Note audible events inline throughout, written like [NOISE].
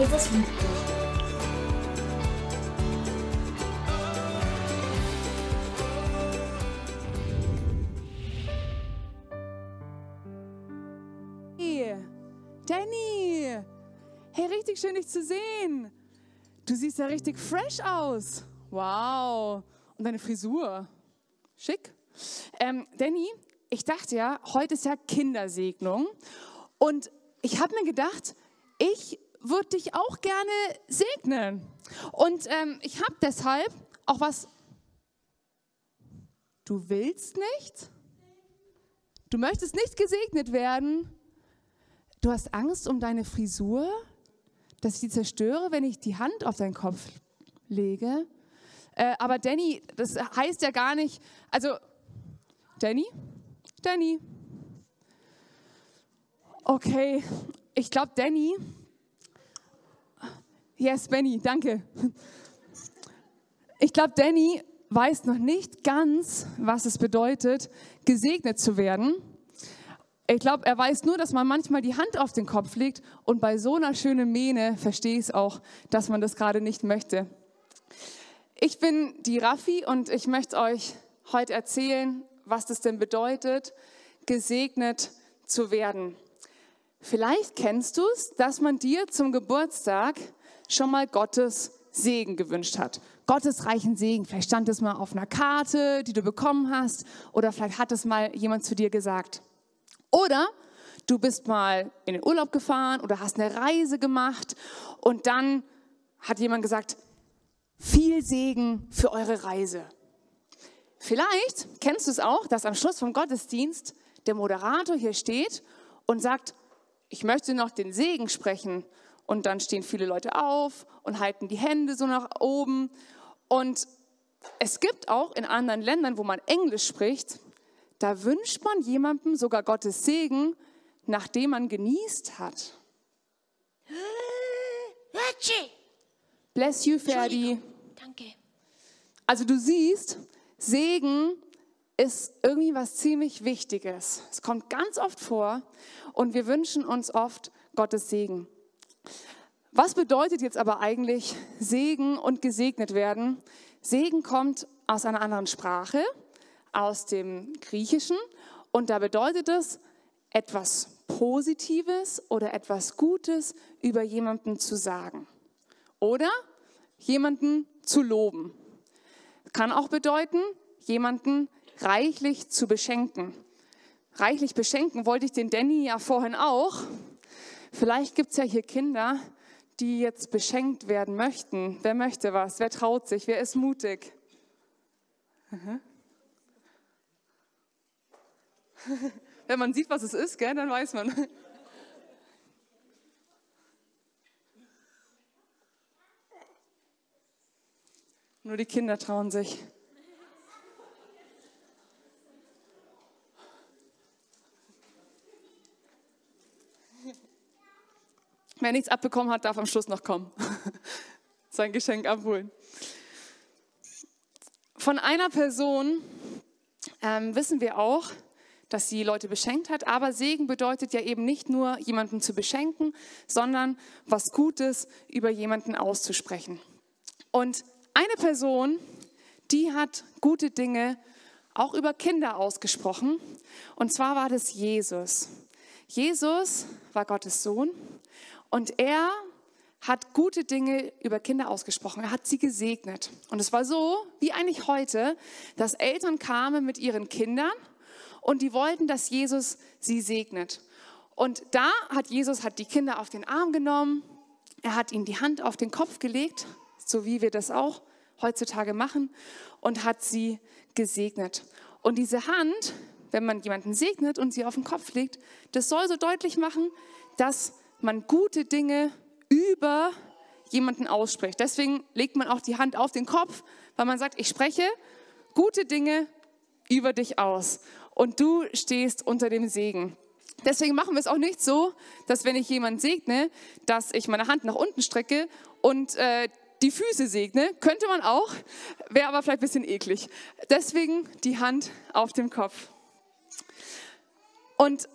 Jesus liebt dich. Danny! Hey, richtig schön, dich zu sehen. Du siehst ja richtig fresh aus. Wow. Und deine Frisur. Schick. Ähm, Danny, ich dachte ja, heute ist ja Kindersegnung. Und ich habe mir gedacht, ich würde dich auch gerne segnen. Und ähm, ich habe deshalb auch was. Du willst nicht? Du möchtest nicht gesegnet werden? Du hast Angst um deine Frisur, dass ich die zerstöre, wenn ich die Hand auf deinen Kopf lege? Äh, aber Danny, das heißt ja gar nicht, also Danny, Danny. Okay, ich glaube Danny. Yes, Benny, danke. Ich glaube Danny weiß noch nicht ganz, was es bedeutet, gesegnet zu werden. Ich glaube, er weiß nur, dass man manchmal die Hand auf den Kopf legt und bei so einer schönen Mähne verstehe ich es auch, dass man das gerade nicht möchte. Ich bin die Raffi und ich möchte euch heute erzählen, was das denn bedeutet, gesegnet zu werden. Vielleicht kennst du es, dass man dir zum Geburtstag schon mal Gottes Segen gewünscht hat. Gottes reichen Segen. Vielleicht stand es mal auf einer Karte, die du bekommen hast, oder vielleicht hat es mal jemand zu dir gesagt. Oder du bist mal in den Urlaub gefahren oder hast eine Reise gemacht und dann hat jemand gesagt, viel Segen für eure Reise. Vielleicht kennst du es auch, dass am Schluss vom Gottesdienst der Moderator hier steht und sagt, ich möchte noch den Segen sprechen. Und dann stehen viele Leute auf und halten die Hände so nach oben. Und es gibt auch in anderen Ländern, wo man Englisch spricht, da wünscht man jemandem sogar Gottes Segen, nachdem man genießt hat. Bless you, Ferdi. Danke. Also du siehst, Segen ist irgendwie was ziemlich Wichtiges. Es kommt ganz oft vor und wir wünschen uns oft Gottes Segen. Was bedeutet jetzt aber eigentlich Segen und gesegnet werden? Segen kommt aus einer anderen Sprache aus dem Griechischen und da bedeutet es, etwas Positives oder etwas Gutes über jemanden zu sagen oder jemanden zu loben. Kann auch bedeuten, jemanden reichlich zu beschenken. Reichlich beschenken wollte ich den Danny ja vorhin auch. Vielleicht gibt es ja hier Kinder, die jetzt beschenkt werden möchten. Wer möchte was? Wer traut sich? Wer ist mutig? Mhm. [LAUGHS] Wenn man sieht, was es ist, gell, dann weiß man. [LAUGHS] Nur die Kinder trauen sich. Wer nichts abbekommen hat, darf am Schluss noch kommen. [LAUGHS] Sein Geschenk abholen. Von einer Person ähm, wissen wir auch, dass sie Leute beschenkt hat. Aber Segen bedeutet ja eben nicht nur, jemanden zu beschenken, sondern was Gutes über jemanden auszusprechen. Und eine Person, die hat gute Dinge auch über Kinder ausgesprochen. Und zwar war das Jesus. Jesus war Gottes Sohn und er hat gute Dinge über Kinder ausgesprochen. Er hat sie gesegnet. Und es war so, wie eigentlich heute, dass Eltern kamen mit ihren Kindern und die wollten, dass Jesus sie segnet. Und da hat Jesus hat die Kinder auf den Arm genommen, er hat ihnen die Hand auf den Kopf gelegt, so wie wir das auch heutzutage machen, und hat sie gesegnet. Und diese Hand, wenn man jemanden segnet und sie auf den Kopf legt, das soll so deutlich machen, dass man gute Dinge über jemanden ausspricht. Deswegen legt man auch die Hand auf den Kopf, weil man sagt, ich spreche gute Dinge über dich aus und du stehst unter dem Segen. Deswegen machen wir es auch nicht so, dass wenn ich jemanden segne, dass ich meine Hand nach unten strecke und äh, die Füße segne. Könnte man auch, wäre aber vielleicht ein bisschen eklig. Deswegen die Hand auf dem Kopf. Und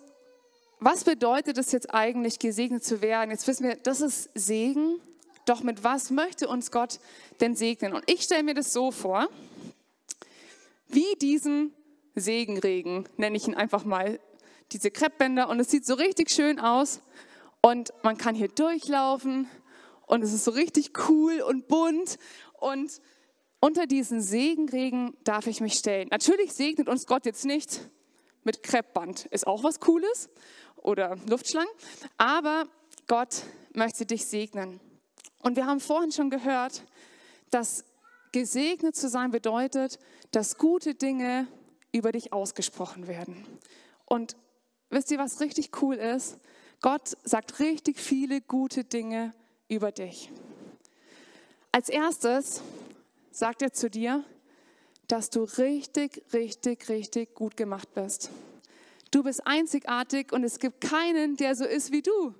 was bedeutet es jetzt eigentlich, gesegnet zu werden? Jetzt wissen wir, das ist Segen. Doch mit was möchte uns Gott denn segnen? Und ich stelle mir das so vor, wie diesen Segenregen, nenne ich ihn einfach mal, diese Kreppbänder. Und es sieht so richtig schön aus. Und man kann hier durchlaufen. Und es ist so richtig cool und bunt. Und unter diesen Segenregen darf ich mich stellen. Natürlich segnet uns Gott jetzt nicht mit Kreppband. Ist auch was Cooles. Oder Luftschlangen. Aber Gott möchte dich segnen. Und wir haben vorhin schon gehört, dass gesegnet zu sein bedeutet, dass gute Dinge über dich ausgesprochen werden. Und wisst ihr, was richtig cool ist? Gott sagt richtig viele gute Dinge über dich. Als erstes sagt er zu dir, dass du richtig, richtig, richtig gut gemacht bist. Du bist einzigartig und es gibt keinen, der so ist wie du.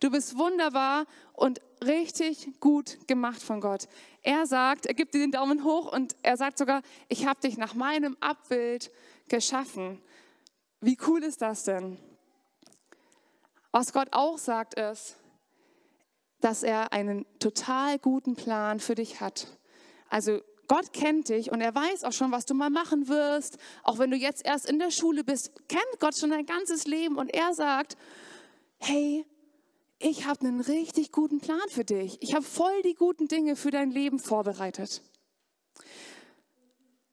Du bist wunderbar und richtig gut gemacht von Gott. Er sagt, er gibt dir den Daumen hoch und er sagt sogar, ich habe dich nach meinem Abbild geschaffen. Wie cool ist das denn? Was Gott auch sagt ist, dass er einen total guten Plan für dich hat. Also Gott kennt dich und er weiß auch schon, was du mal machen wirst. Auch wenn du jetzt erst in der Schule bist, kennt Gott schon dein ganzes Leben und er sagt, hey, ich habe einen richtig guten Plan für dich. Ich habe voll die guten Dinge für dein Leben vorbereitet.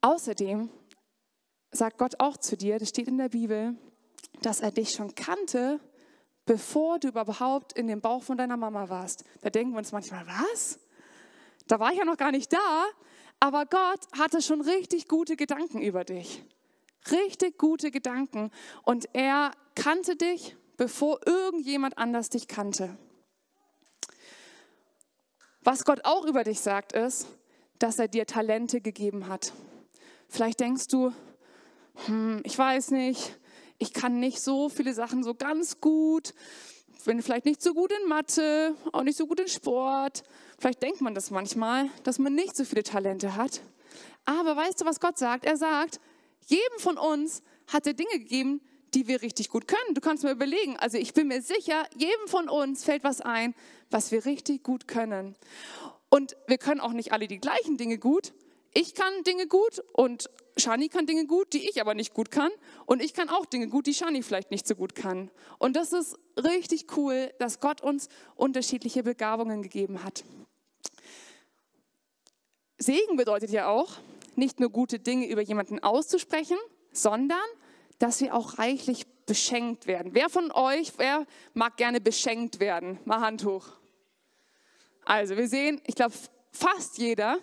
Außerdem sagt Gott auch zu dir, das steht in der Bibel, dass er dich schon kannte, bevor du überhaupt in dem Bauch von deiner Mama warst. Da denken wir uns manchmal, was? Da war ich ja noch gar nicht da, aber Gott hatte schon richtig gute Gedanken über dich. Richtig gute Gedanken. Und er kannte dich, bevor irgendjemand anders dich kannte. Was Gott auch über dich sagt, ist, dass er dir Talente gegeben hat. Vielleicht denkst du, hm, ich weiß nicht, ich kann nicht so viele Sachen so ganz gut, bin vielleicht nicht so gut in Mathe, auch nicht so gut in Sport. Vielleicht denkt man das manchmal, dass man nicht so viele Talente hat. Aber weißt du, was Gott sagt? Er sagt, jedem von uns hat er Dinge gegeben, die wir richtig gut können. Du kannst mir überlegen, also ich bin mir sicher, jedem von uns fällt was ein, was wir richtig gut können. Und wir können auch nicht alle die gleichen Dinge gut. Ich kann Dinge gut und Shani kann Dinge gut, die ich aber nicht gut kann. Und ich kann auch Dinge gut, die Shani vielleicht nicht so gut kann. Und das ist richtig cool, dass Gott uns unterschiedliche Begabungen gegeben hat. Segen bedeutet ja auch, nicht nur gute Dinge über jemanden auszusprechen, sondern dass wir auch reichlich beschenkt werden. Wer von euch, wer mag gerne beschenkt werden? Mal Hand hoch. Also wir sehen, ich glaube, fast jeder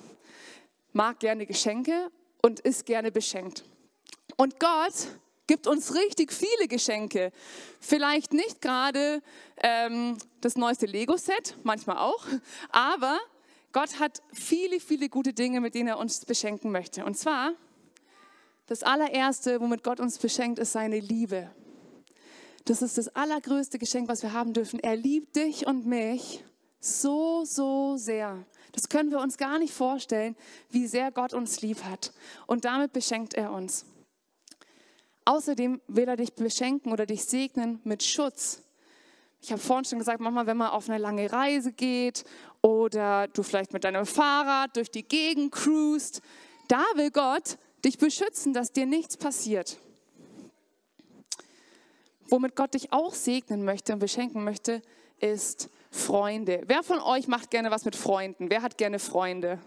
mag gerne Geschenke und ist gerne beschenkt. Und Gott gibt uns richtig viele Geschenke. Vielleicht nicht gerade ähm, das neueste Lego-Set, manchmal auch, aber Gott hat viele, viele gute Dinge, mit denen er uns beschenken möchte. Und zwar, das allererste, womit Gott uns beschenkt, ist seine Liebe. Das ist das allergrößte Geschenk, was wir haben dürfen. Er liebt dich und mich so, so sehr. Das können wir uns gar nicht vorstellen, wie sehr Gott uns lieb hat. Und damit beschenkt er uns. Außerdem will er dich beschenken oder dich segnen mit Schutz. Ich habe vorhin schon gesagt, manchmal, wenn man auf eine lange Reise geht oder du vielleicht mit deinem Fahrrad durch die Gegend cruist, da will Gott dich beschützen, dass dir nichts passiert. Womit Gott dich auch segnen möchte und beschenken möchte, ist Freunde. Wer von euch macht gerne was mit Freunden? Wer hat gerne Freunde?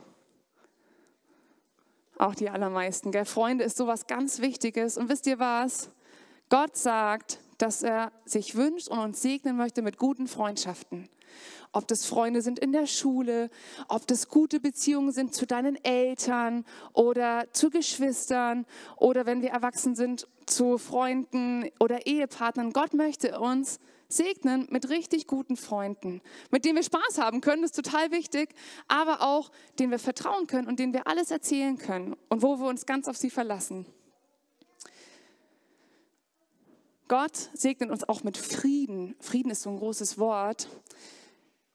Auch die allermeisten. Gell? Freunde ist sowas ganz Wichtiges. Und wisst ihr was? Gott sagt, dass er sich wünscht und uns segnen möchte mit guten Freundschaften. Ob das Freunde sind in der Schule, ob das gute Beziehungen sind zu deinen Eltern oder zu Geschwistern oder wenn wir erwachsen sind zu Freunden oder Ehepartnern. Gott möchte uns segnen mit richtig guten Freunden, mit denen wir Spaß haben können, das ist total wichtig, aber auch denen wir vertrauen können und denen wir alles erzählen können und wo wir uns ganz auf sie verlassen. Gott segnet uns auch mit Frieden. Frieden ist so ein großes Wort.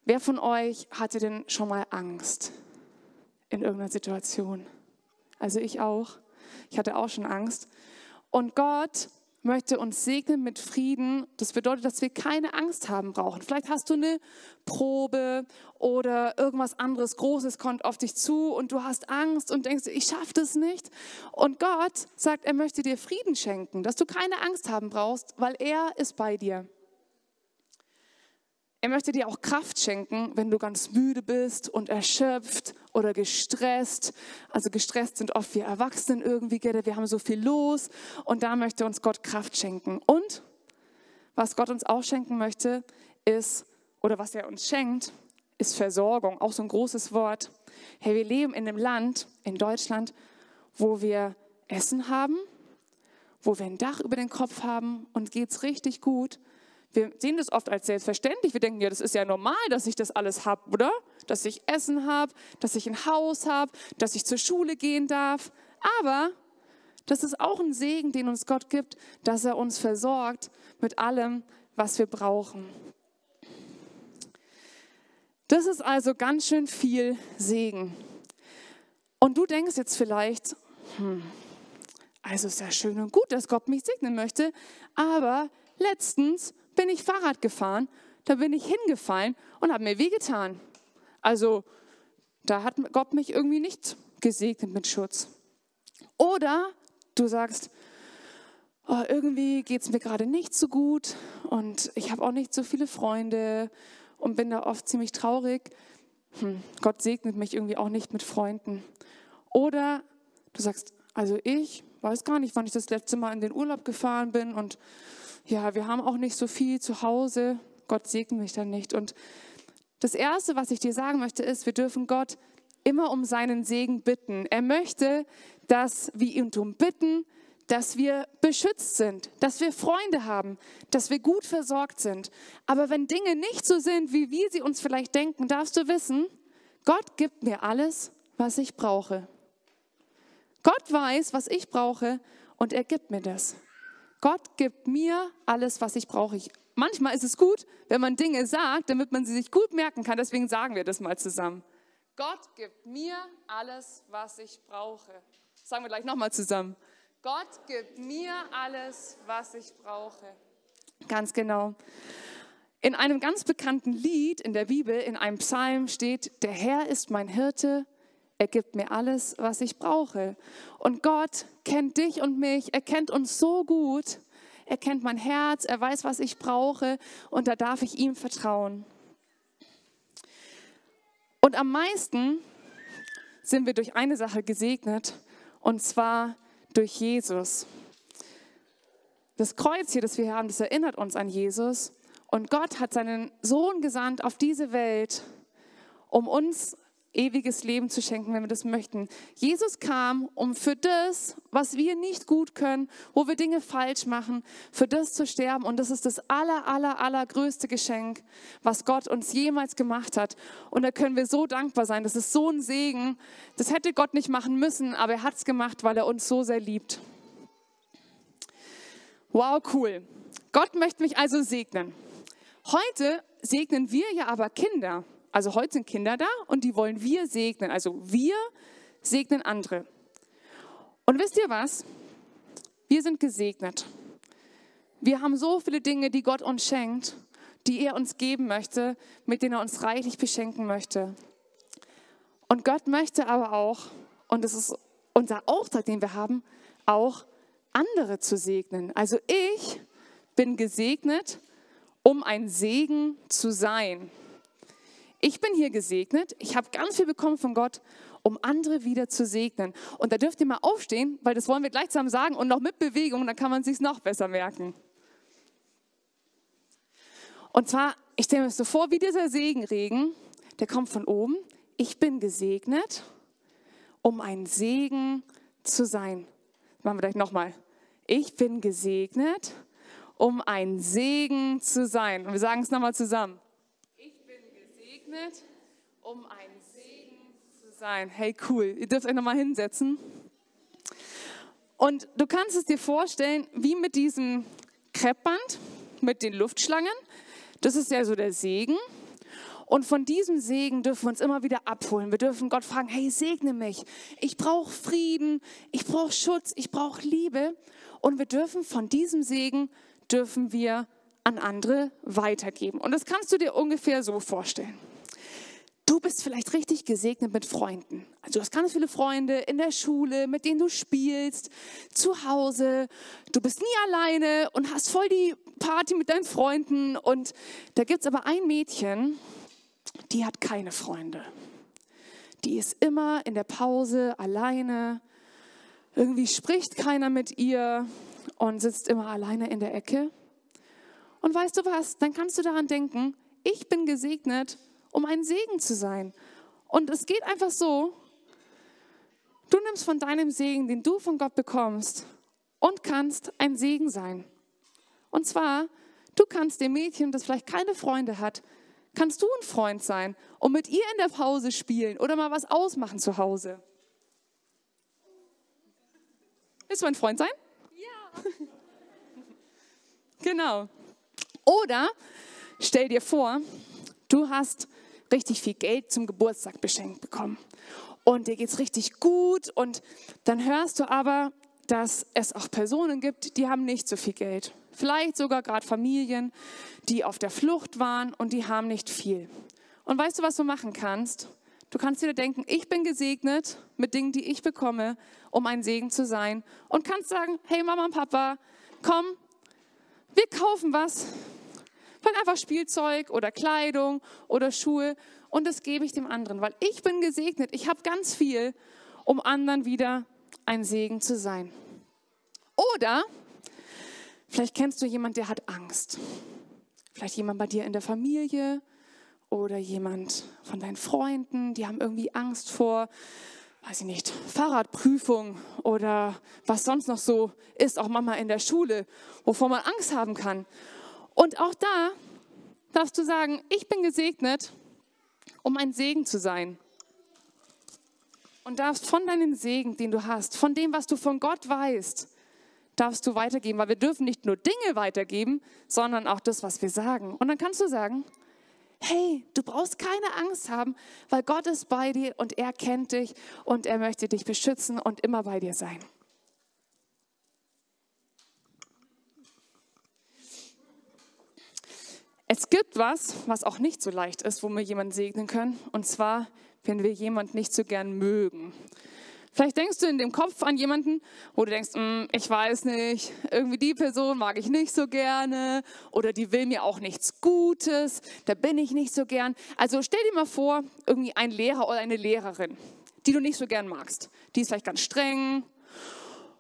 Wer von euch hatte denn schon mal Angst in irgendeiner Situation? Also ich auch. Ich hatte auch schon Angst. Und Gott möchte uns segnen mit Frieden. Das bedeutet, dass wir keine Angst haben brauchen. Vielleicht hast du eine Probe oder irgendwas anderes Großes kommt auf dich zu und du hast Angst und denkst, ich schaffe das nicht. Und Gott sagt, er möchte dir Frieden schenken, dass du keine Angst haben brauchst, weil er ist bei dir. Er möchte dir auch Kraft schenken, wenn du ganz müde bist und erschöpft oder gestresst. Also gestresst sind oft wir Erwachsenen irgendwie, wir haben so viel los und da möchte uns Gott Kraft schenken. Und was Gott uns auch schenken möchte, ist, oder was er uns schenkt, ist Versorgung, auch so ein großes Wort. Hey, wir leben in einem Land, in Deutschland, wo wir Essen haben, wo wir ein Dach über den Kopf haben und geht's richtig gut wir sehen das oft als selbstverständlich. Wir denken, ja, das ist ja normal, dass ich das alles habe, oder? Dass ich Essen habe, dass ich ein Haus habe, dass ich zur Schule gehen darf. Aber das ist auch ein Segen, den uns Gott gibt, dass er uns versorgt mit allem, was wir brauchen. Das ist also ganz schön viel Segen. Und du denkst jetzt vielleicht, hm, also ist ja schön und gut, dass Gott mich segnen möchte, aber letztens bin ich Fahrrad gefahren, da bin ich hingefallen und habe mir wehgetan. Also da hat Gott mich irgendwie nicht gesegnet mit Schutz. Oder du sagst, oh, irgendwie geht es mir gerade nicht so gut und ich habe auch nicht so viele Freunde und bin da oft ziemlich traurig. Hm, Gott segnet mich irgendwie auch nicht mit Freunden. Oder du sagst, also ich weiß gar nicht, wann ich das letzte Mal in den Urlaub gefahren bin und ja, wir haben auch nicht so viel zu Hause, Gott segne mich dann nicht. Und das Erste, was ich dir sagen möchte, ist, wir dürfen Gott immer um seinen Segen bitten. Er möchte, dass wir ihn darum bitten, dass wir beschützt sind, dass wir Freunde haben, dass wir gut versorgt sind. Aber wenn Dinge nicht so sind, wie wir sie uns vielleicht denken, darfst du wissen, Gott gibt mir alles, was ich brauche. Gott weiß, was ich brauche und er gibt mir das. Gott gibt mir alles, was ich brauche. Ich, manchmal ist es gut, wenn man Dinge sagt, damit man sie sich gut merken kann. Deswegen sagen wir das mal zusammen. Gott gibt mir alles, was ich brauche. Das sagen wir gleich nochmal zusammen. Gott gibt mir alles, was ich brauche. Ganz genau. In einem ganz bekannten Lied in der Bibel, in einem Psalm steht, der Herr ist mein Hirte, er gibt mir alles, was ich brauche. Und Gott kennt dich und mich, er kennt uns so gut. Er kennt mein Herz, er weiß, was ich brauche und da darf ich ihm vertrauen. Und am meisten sind wir durch eine Sache gesegnet und zwar durch Jesus. Das Kreuz hier, das wir haben, das erinnert uns an Jesus. Und Gott hat seinen Sohn gesandt auf diese Welt, um uns ewiges Leben zu schenken, wenn wir das möchten. Jesus kam, um für das, was wir nicht gut können, wo wir Dinge falsch machen, für das zu sterben. Und das ist das aller, aller, allergrößte Geschenk, was Gott uns jemals gemacht hat. Und da können wir so dankbar sein. Das ist so ein Segen. Das hätte Gott nicht machen müssen, aber er hat es gemacht, weil er uns so sehr liebt. Wow, cool. Gott möchte mich also segnen. Heute segnen wir ja aber Kinder. Also heute sind Kinder da und die wollen wir segnen. Also wir segnen andere. Und wisst ihr was? Wir sind gesegnet. Wir haben so viele Dinge, die Gott uns schenkt, die er uns geben möchte, mit denen er uns reichlich beschenken möchte. Und Gott möchte aber auch, und das ist unser Auftrag, den wir haben, auch andere zu segnen. Also ich bin gesegnet, um ein Segen zu sein. Ich bin hier gesegnet, ich habe ganz viel bekommen von Gott, um andere wieder zu segnen. Und da dürft ihr mal aufstehen, weil das wollen wir gleich zusammen sagen und noch mit Bewegung, dann kann man sich noch besser merken. Und zwar, ich stelle mir so vor, wie dieser Segenregen, der kommt von oben. Ich bin gesegnet, um ein Segen zu sein. Machen wir gleich nochmal. Ich bin gesegnet, um ein Segen zu sein. Und wir sagen es nochmal zusammen gesegnet, um ein Segen zu sein. Hey, cool. Ihr dürft euch nochmal hinsetzen. Und du kannst es dir vorstellen, wie mit diesem Kreppband, mit den Luftschlangen. Das ist ja so der Segen. Und von diesem Segen dürfen wir uns immer wieder abholen. Wir dürfen Gott fragen, hey, segne mich. Ich brauche Frieden, ich brauche Schutz, ich brauche Liebe. und wir dürfen von diesem Segen, dürfen wir an andere weitergeben. Und das kannst du dir ungefähr so vorstellen. Du bist vielleicht richtig gesegnet mit Freunden. Also du hast ganz viele Freunde in der Schule, mit denen du spielst, zu Hause. Du bist nie alleine und hast voll die Party mit deinen Freunden. Und da gibt es aber ein Mädchen, die hat keine Freunde. Die ist immer in der Pause alleine. Irgendwie spricht keiner mit ihr und sitzt immer alleine in der Ecke. Und weißt du was? Dann kannst du daran denken, ich bin gesegnet um ein Segen zu sein. Und es geht einfach so, du nimmst von deinem Segen, den du von Gott bekommst, und kannst ein Segen sein. Und zwar, du kannst dem Mädchen, das vielleicht keine Freunde hat, kannst du ein Freund sein und mit ihr in der Pause spielen oder mal was ausmachen zu Hause. Willst du mein Freund sein? Ja. [LAUGHS] genau. Oder stell dir vor, du hast richtig viel Geld zum Geburtstag beschenkt bekommen. Und dir geht es richtig gut und dann hörst du aber, dass es auch Personen gibt, die haben nicht so viel Geld. Vielleicht sogar gerade Familien, die auf der Flucht waren und die haben nicht viel. Und weißt du, was du machen kannst? Du kannst dir denken, ich bin gesegnet mit Dingen, die ich bekomme, um ein Segen zu sein. Und kannst sagen, hey Mama und Papa, komm, wir kaufen was Vielleicht einfach Spielzeug oder Kleidung oder Schuhe und das gebe ich dem anderen, weil ich bin gesegnet. Ich habe ganz viel, um anderen wieder ein Segen zu sein. Oder vielleicht kennst du jemanden, der hat Angst. Vielleicht jemand bei dir in der Familie oder jemand von deinen Freunden, die haben irgendwie Angst vor, weiß ich nicht, Fahrradprüfung oder was sonst noch so ist, auch Mama in der Schule, wovor man Angst haben kann. Und auch da darfst du sagen, ich bin gesegnet, um ein Segen zu sein. Und darfst von deinem Segen, den du hast, von dem, was du von Gott weißt, darfst du weitergeben, weil wir dürfen nicht nur Dinge weitergeben, sondern auch das, was wir sagen. Und dann kannst du sagen, hey, du brauchst keine Angst haben, weil Gott ist bei dir und er kennt dich und er möchte dich beschützen und immer bei dir sein. Es gibt was, was auch nicht so leicht ist, wo wir jemanden segnen können. Und zwar, wenn wir jemanden nicht so gern mögen. Vielleicht denkst du in dem Kopf an jemanden, wo du denkst, hm, ich weiß nicht, irgendwie die Person mag ich nicht so gerne oder die will mir auch nichts Gutes, da bin ich nicht so gern. Also stell dir mal vor, irgendwie ein Lehrer oder eine Lehrerin, die du nicht so gern magst. Die ist vielleicht ganz streng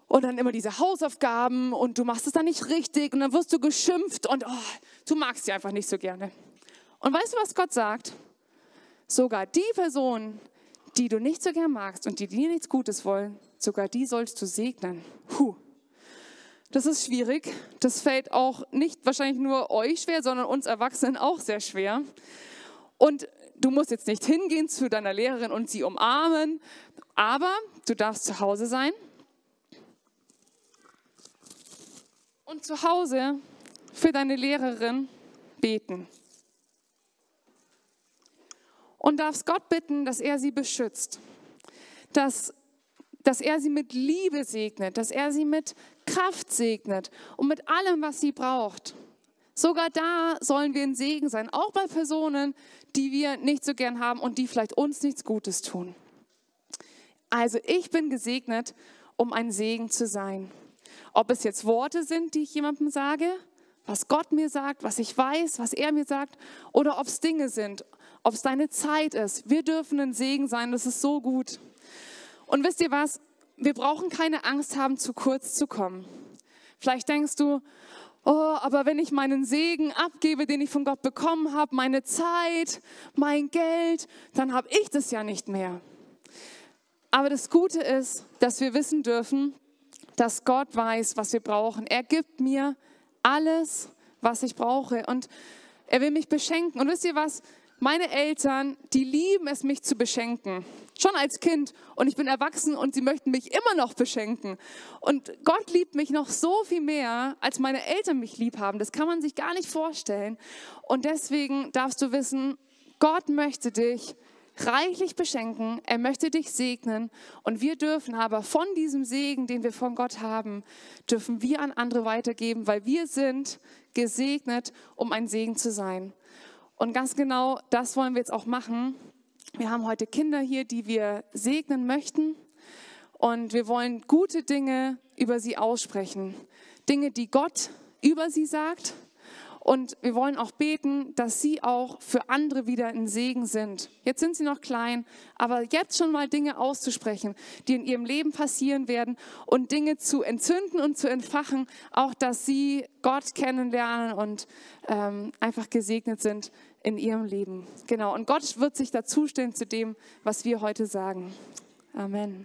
und dann immer diese Hausaufgaben und du machst es dann nicht richtig und dann wirst du geschimpft und oh, du magst sie einfach nicht so gerne. Und weißt du, was Gott sagt? Sogar die Personen, die du nicht so gern magst und die dir nichts Gutes wollen, sogar die sollst du segnen. Puh. Das ist schwierig. Das fällt auch nicht wahrscheinlich nur euch schwer, sondern uns Erwachsenen auch sehr schwer. Und du musst jetzt nicht hingehen zu deiner Lehrerin und sie umarmen, aber du darfst zu Hause sein und zu Hause für deine Lehrerin beten. Und darfst Gott bitten, dass er sie beschützt, dass, dass er sie mit Liebe segnet, dass er sie mit Kraft segnet und mit allem, was sie braucht. Sogar da sollen wir ein Segen sein, auch bei Personen, die wir nicht so gern haben und die vielleicht uns nichts Gutes tun. Also ich bin gesegnet, um ein Segen zu sein. Ob es jetzt Worte sind, die ich jemandem sage, was Gott mir sagt, was ich weiß, was er mir sagt, oder ob es Dinge sind, ob es deine Zeit ist. Wir dürfen ein Segen sein, das ist so gut. Und wisst ihr was? Wir brauchen keine Angst haben, zu kurz zu kommen. Vielleicht denkst du, oh, aber wenn ich meinen Segen abgebe, den ich von Gott bekommen habe, meine Zeit, mein Geld, dann habe ich das ja nicht mehr. Aber das Gute ist, dass wir wissen dürfen, dass Gott weiß, was wir brauchen. Er gibt mir alles, was ich brauche und er will mich beschenken. Und wisst ihr was? Meine Eltern, die lieben es, mich zu beschenken. Schon als Kind. Und ich bin erwachsen und sie möchten mich immer noch beschenken. Und Gott liebt mich noch so viel mehr, als meine Eltern mich lieb haben. Das kann man sich gar nicht vorstellen. Und deswegen darfst du wissen, Gott möchte dich reichlich beschenken, er möchte dich segnen und wir dürfen aber von diesem Segen, den wir von Gott haben, dürfen wir an andere weitergeben, weil wir sind gesegnet, um ein Segen zu sein. Und ganz genau das wollen wir jetzt auch machen. Wir haben heute Kinder hier, die wir segnen möchten und wir wollen gute Dinge über sie aussprechen. Dinge, die Gott über sie sagt und wir wollen auch beten, dass sie auch für andere wieder ein Segen sind. Jetzt sind sie noch klein, aber jetzt schon mal Dinge auszusprechen, die in ihrem Leben passieren werden und Dinge zu entzünden und zu entfachen, auch dass sie Gott kennenlernen und ähm, einfach gesegnet sind in ihrem Leben. Genau, und Gott wird sich dazustellen zu dem, was wir heute sagen. Amen.